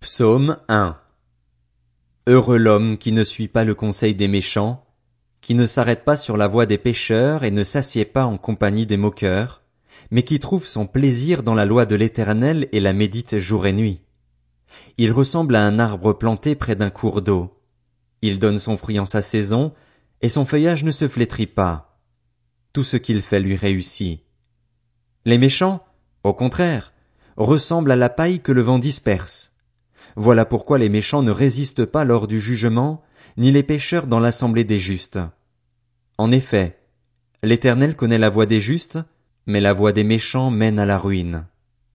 Psaume 1 Heureux l'homme qui ne suit pas le conseil des méchants, qui ne s'arrête pas sur la voie des pécheurs et ne s'assied pas en compagnie des moqueurs, mais qui trouve son plaisir dans la loi de l'Éternel et la médite jour et nuit. Il ressemble à un arbre planté près d'un cours d'eau. Il donne son fruit en sa saison, et son feuillage ne se flétrit pas. Tout ce qu'il fait lui réussit. Les méchants, au contraire, ressemblent à la paille que le vent disperse. Voilà pourquoi les méchants ne résistent pas lors du jugement, ni les pécheurs dans l'assemblée des justes. En effet, l'Éternel connaît la voie des justes, mais la voie des méchants mène à la ruine.